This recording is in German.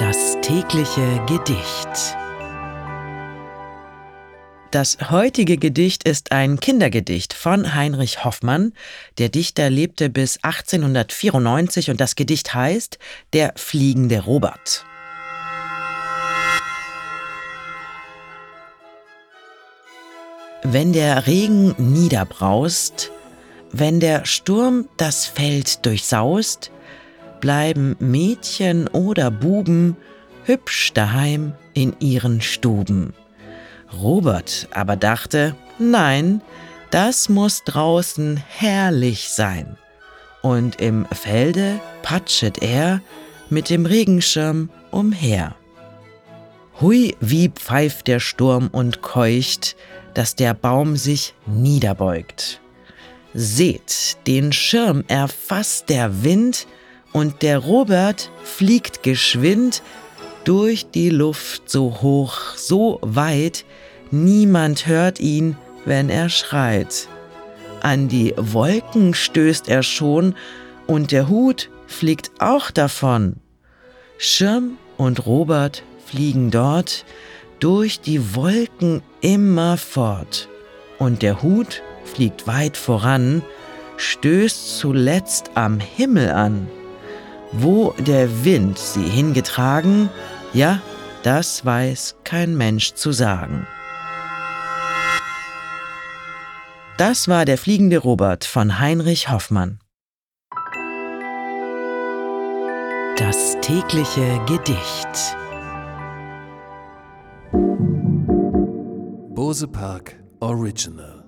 Das tägliche Gedicht. Das heutige Gedicht ist ein Kindergedicht von Heinrich Hoffmann. Der Dichter lebte bis 1894 und das Gedicht heißt Der fliegende Robert. Wenn der Regen niederbraust, wenn der Sturm das Feld durchsaust, bleiben Mädchen oder Buben hübsch daheim in ihren Stuben. Robert aber dachte, nein, das muss draußen herrlich sein. Und im Felde patschet er mit dem Regenschirm umher. Hui, wie pfeift der Sturm und keucht, dass der Baum sich niederbeugt. Seht, den Schirm erfasst der Wind, und der Robert fliegt geschwind durch die Luft so hoch, so weit, niemand hört ihn, wenn er schreit. An die Wolken stößt er schon, und der Hut fliegt auch davon. Schirm und Robert fliegen dort durch die Wolken immer fort, und der Hut fliegt weit voran, stößt zuletzt am Himmel an. Wo der Wind sie hingetragen, ja, das weiß kein Mensch zu sagen. Das war der fliegende Robert von Heinrich Hoffmann. Das tägliche Gedicht. Bose Park Original